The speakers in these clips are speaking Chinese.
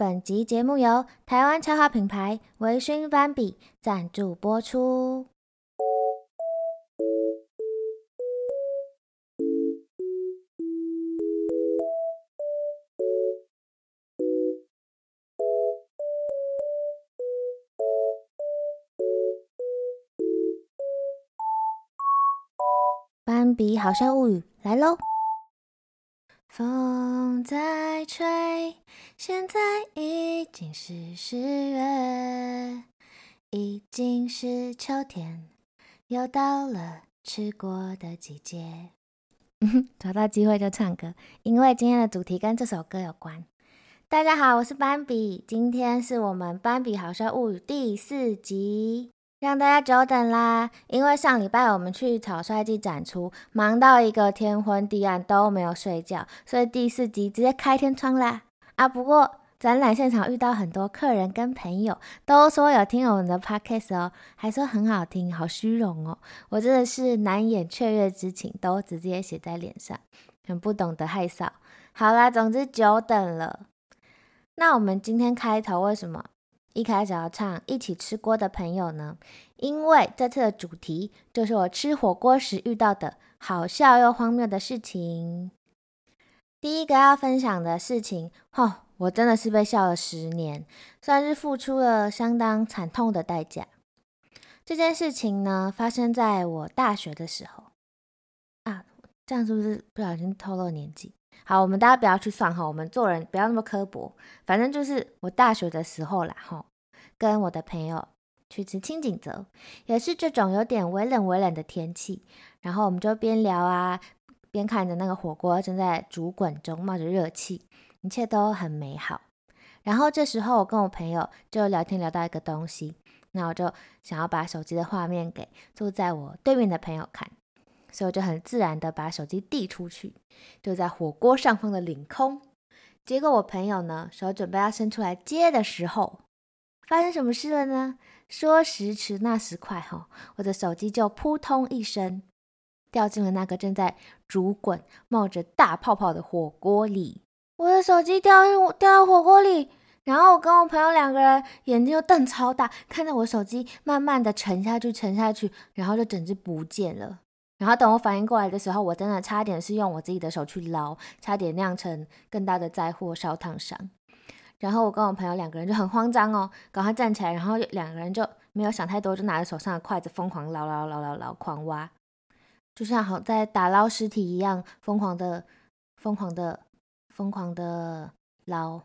本集节目由台湾插画品牌维勋斑比赞助播出。斑比好笑物语来喽！风在吹，现在已经是十月，已经是秋天，又到了吃锅的季节。找到机会就唱歌，因为今天的主题跟这首歌有关。大家好，我是斑比，今天是我们斑比好笑物语第四集。让大家久等啦！因为上礼拜我们去草率季展出，忙到一个天昏地暗都没有睡觉，所以第四集直接开天窗啦！啊，不过展览现场遇到很多客人跟朋友，都说有听我们的 podcast 哦，还说很好听，好虚荣哦！我真的是难掩雀跃之情，都直接写在脸上，很不懂得害臊。好啦，总之久等了。那我们今天开头为什么？一开始要唱《一起吃锅的朋友》呢，因为这次的主题就是我吃火锅时遇到的好笑又荒谬的事情。第一个要分享的事情，吼，我真的是被笑了十年，算是付出了相当惨痛的代价。这件事情呢，发生在我大学的时候啊，这样是不是不小心透露年纪？好，我们大家不要去算哈，我们做人不要那么刻薄。反正就是我大学的时候啦，哈，跟我的朋友去吃清景泽，也是这种有点微冷微冷的天气。然后我们就边聊啊，边看着那个火锅正在煮滚中，冒着热气，一切都很美好。然后这时候我跟我朋友就聊天聊到一个东西，那我就想要把手机的画面给坐在我对面的朋友看。所以我就很自然的把手机递出去，就在火锅上方的领空。结果我朋友呢，手准备要伸出来接的时候，发生什么事了呢？说时迟那时快，哈，我的手机就扑通一声掉进了那个正在煮滚、冒着大泡泡的火锅里。我的手机掉进掉到火锅里，然后我跟我朋友两个人眼睛就瞪超大，看着我手机慢慢的沉下去、沉下去，然后就整只不见了。然后等我反应过来的时候，我真的差点是用我自己的手去捞，差点酿成更大的灾祸，烧烫伤。然后我跟我朋友两个人就很慌张哦，赶快站起来，然后两个人就没有想太多，就拿着手上的筷子疯狂捞捞捞捞捞，狂挖，就像好在打捞尸体一样，疯狂的、疯狂的、疯狂的捞。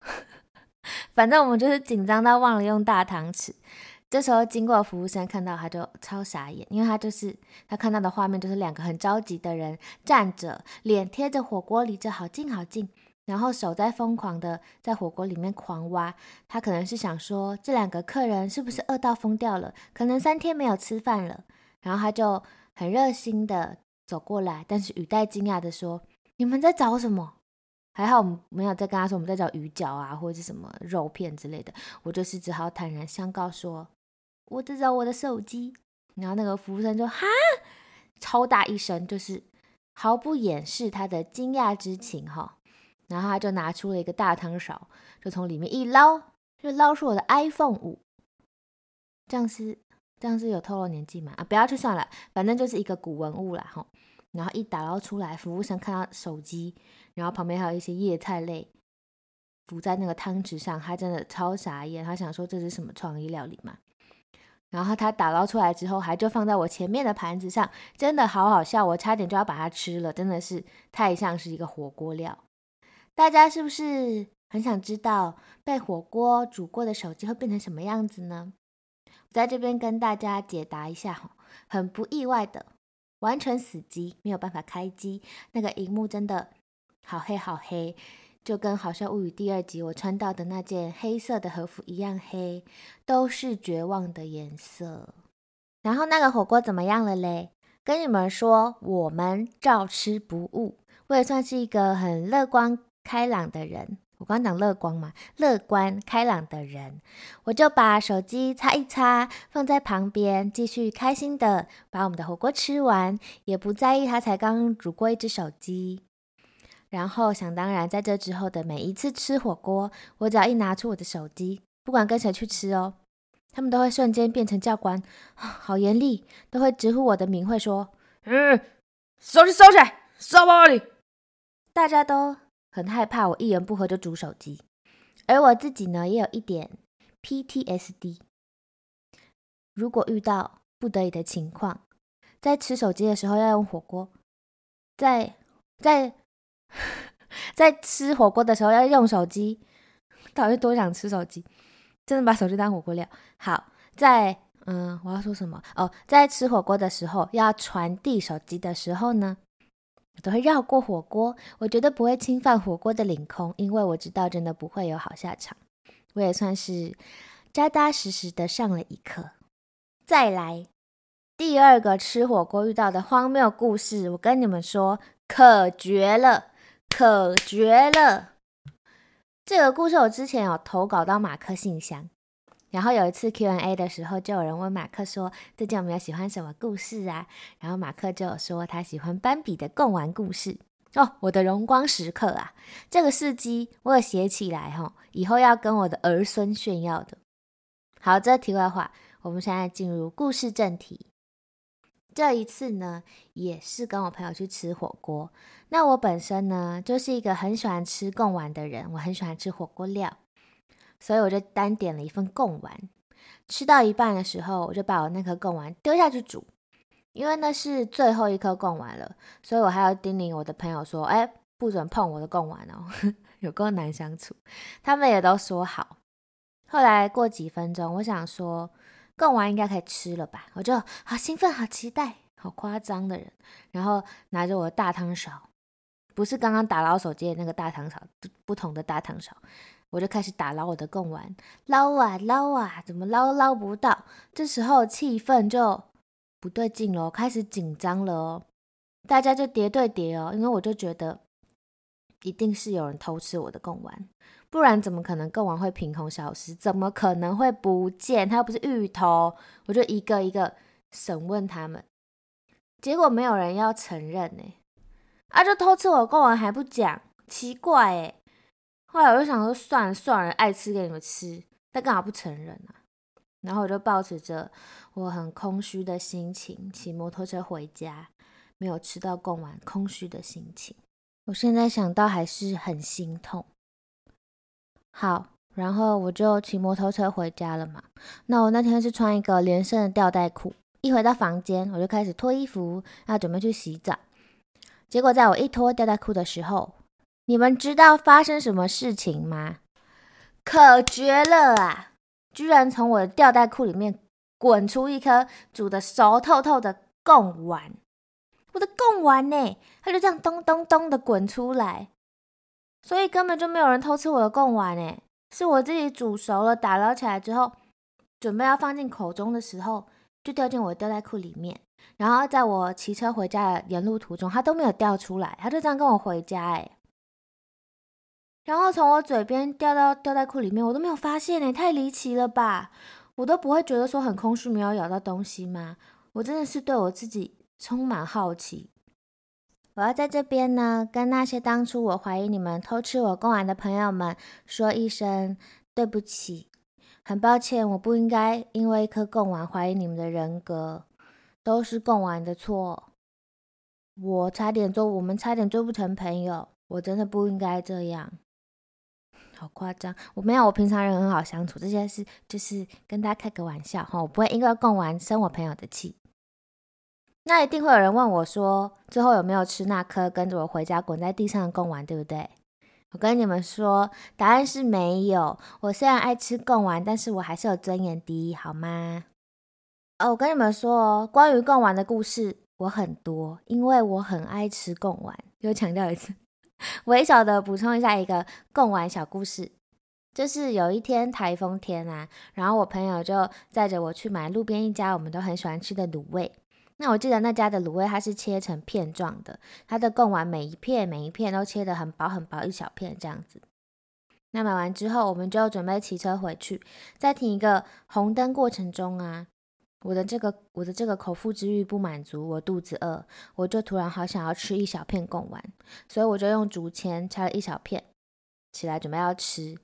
反正我们就是紧张到忘了用大汤匙。这时候经过服务生看到他就超傻眼，因为他就是他看到的画面就是两个很着急的人站着，脸贴着火锅离着好近好近，然后手在疯狂的在火锅里面狂挖。他可能是想说这两个客人是不是饿到疯掉了，可能三天没有吃饭了。然后他就很热心的走过来，但是语带惊讶的说：“你们在找什么？”还好我们没有再跟他说我们在找鱼饺啊或者是什么肉片之类的，我就是只好坦然相告说。我在找我的手机，然后那个服务生就哈，超大一声，就是毫不掩饰他的惊讶之情哈。然后他就拿出了一个大汤勺，就从里面一捞，就捞出我的 iPhone 五。这样是这样是有透露年纪吗？啊，不要去算了，反正就是一个古文物啦哈。然后一打捞出来，服务生看到手机，然后旁边还有一些叶菜类浮在那个汤匙上，他真的超傻眼，他想说这是什么创意料理吗？然后它打捞出来之后，还就放在我前面的盘子上，真的好好笑，我差点就要把它吃了，真的是太像是一个火锅料。大家是不是很想知道被火锅煮过的手机会变成什么样子呢？我在这边跟大家解答一下，很不意外的，完全死机，没有办法开机，那个荧幕真的好黑好黑。就跟《好笑物语》第二集我穿到的那件黑色的和服一样黑，都是绝望的颜色。然后那个火锅怎么样了嘞？跟你们说，我们照吃不误。我也算是一个很乐观开朗的人。我刚刚讲乐观嘛，乐观开朗的人，我就把手机擦一擦，放在旁边，继续开心的把我们的火锅吃完，也不在意他才刚煮过一只手机。然后想当然，在这之后的每一次吃火锅，我只要一拿出我的手机，不管跟谁去吃哦，他们都会瞬间变成教官，好严厉，都会直呼我的名，会说：“嗯，手机收起来，收包里。”大家都很害怕我一言不合就煮手机，而我自己呢，也有一点 PTSD。如果遇到不得已的情况，在吃手机的时候要用火锅，在在 在吃火锅的时候要用手机，到底多想吃手机？真的把手机当火锅料？好，在嗯，我要说什么？哦，在吃火锅的时候要传递手机的时候呢，我都会绕过火锅，我绝对不会侵犯火锅的领空，因为我知道真的不会有好下场。我也算是扎扎实实的上了一课。再来第二个吃火锅遇到的荒谬故事，我跟你们说，可绝了，可绝了！这个故事我之前有投稿到马克信箱，然后有一次 Q&A 的时候，就有人问马克说：“最近有没有喜欢什么故事啊？”然后马克就有说他喜欢斑比的贡丸故事哦，我的荣光时刻啊！这个事迹我有写起来哈，以后要跟我的儿孙炫耀的。好，这题外话。我们现在进入故事正题。这一次呢，也是跟我朋友去吃火锅。那我本身呢，就是一个很喜欢吃贡丸的人，我很喜欢吃火锅料，所以我就单点了一份贡丸。吃到一半的时候，我就把我那颗贡丸丢下去煮，因为那是最后一颗贡丸了，所以我还要叮咛我的朋友说：“哎，不准碰我的贡丸哦，有够难相处。”他们也都说好。后来过几分钟，我想说。贡丸应该可以吃了吧？我就好兴奋，好期待，好夸张的人。然后拿着我的大汤勺，不是刚刚打捞手机的那个大汤勺，不同的大汤勺，我就开始打捞我的贡丸，捞啊捞啊，怎么捞捞不到？这时候气氛就不对劲了，开始紧张了哦。大家就叠对叠哦，因为我就觉得一定是有人偷吃我的贡丸。不然怎么可能贡丸会凭空消失？怎么可能会不见？他又不是芋头，我就一个一个审问他们，结果没有人要承认呢。啊，就偷吃我贡丸还不讲，奇怪哎。后来我就想说，算了算了，爱吃给你们吃，他干嘛不承认啊？然后我就抱持着我很空虚的心情骑摩托车回家，没有吃到贡丸，空虚的心情，我现在想到还是很心痛。好，然后我就骑摩托车回家了嘛。那我那天是穿一个连身的吊带裤，一回到房间我就开始脱衣服，要准备去洗澡。结果在我一脱吊带裤的时候，你们知道发生什么事情吗？可绝了啊！居然从我的吊带裤里面滚出一颗煮的熟透透的贡丸，我的贡丸呢，它就这样咚咚咚的滚出来。所以根本就没有人偷吃我的贡丸诶，是我自己煮熟了，打捞起来之后，准备要放进口中的时候，就掉进我的吊带裤里面。然后在我骑车回家的沿路途中，它都没有掉出来，它就这样跟我回家诶。然后从我嘴边掉到吊带裤里面，我都没有发现诶，太离奇了吧？我都不会觉得说很空虚，没有咬到东西吗？我真的是对我自己充满好奇。我要在这边呢，跟那些当初我怀疑你们偷吃我贡丸的朋友们说一声对不起，很抱歉，我不应该因为一颗贡丸怀疑你们的人格，都是贡丸的错，我差点做，我们差点做不成朋友，我真的不应该这样，好夸张，我没有，我平常人很好相处，这件事就是跟大家开个玩笑哈，我不会因为贡丸生我朋友的气。那一定会有人问我说，最后有没有吃那颗跟着我回家滚在地上的贡丸，对不对？我跟你们说，答案是没有。我虽然爱吃贡丸，但是我还是有尊严的，好吗？哦，我跟你们说，关于贡丸的故事我很多，因为我很爱吃贡丸。又强调一次，微小的补充一下一个贡丸小故事，就是有一天台风天啊，然后我朋友就载着我去买路边一家我们都很喜欢吃的卤味。那我记得那家的卤味，它是切成片状的，它的贡丸每一片每一片都切得很薄很薄，一小片这样子。那买完之后，我们就准备骑车回去，在停一个红灯过程中啊，我的这个我的这个口腹之欲不满足，我肚子饿，我就突然好想要吃一小片贡丸，所以我就用竹签拆了一小片起来准备要吃。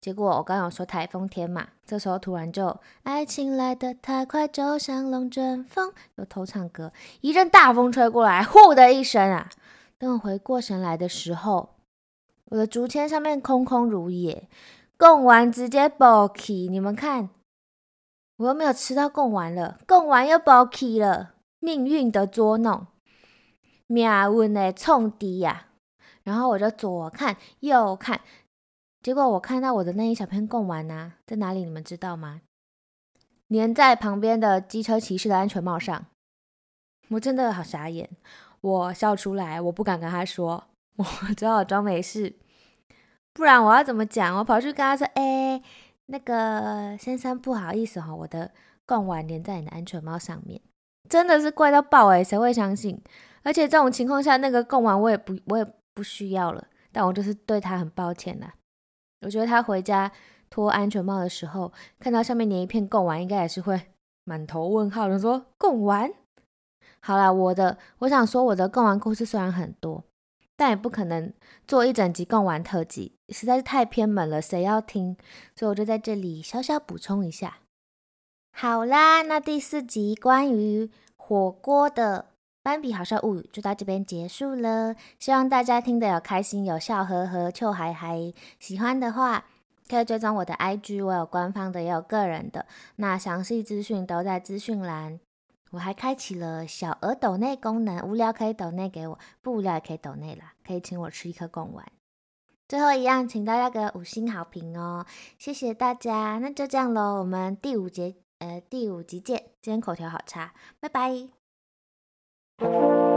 结果我刚有说台风天嘛，这时候突然就爱情来得太快，就像龙卷风，又偷唱歌，一阵大风吹过来，呼的一声啊！等我回过神来的时候，我的竹签上面空空如也，贡丸直接爆起，你们看。我又没有吃到贡丸了，贡丸又爆起了，命运的捉弄，命运的冲击呀！然后我就左看右看，结果我看到我的那一小片贡丸呢、在哪里？你们知道吗？粘在旁边的机车骑士的安全帽上。我真的好傻眼，我笑出来，我不敢跟他说，我只好装没事，不然我要怎么讲？我跑去跟他说，哎、那个先生，不好意思哈，我的贡丸粘在你的安全帽上面，真的是怪到爆诶，谁会相信？而且这种情况下，那个贡丸我也不我也不需要了，但我就是对他很抱歉啦。我觉得他回家脱安全帽的时候，看到上面粘一片贡丸，应该也是会满头问号的，说贡丸。好啦，我的我想说，我的贡丸故事虽然很多。但也不可能做一整集贡丸特辑，实在是太偏门了，谁要听？所以我就在这里小小补充一下。好啦，那第四集关于火锅的《斑比好笑物语》就到这边结束了。希望大家听得有开心，有笑呵呵，臭嗨嗨。喜欢的话可以追踪我的 IG，我有官方的也有个人的，那详细资讯都在资讯栏。我还开启了小额抖内功能，无聊可以抖内给我，不无聊也可以抖内啦，可以请我吃一颗贡丸。最后一样，请大家给五星好评哦，谢谢大家。那就这样喽，我们第五节呃第五集见。今天口条好差，拜拜。Thank you.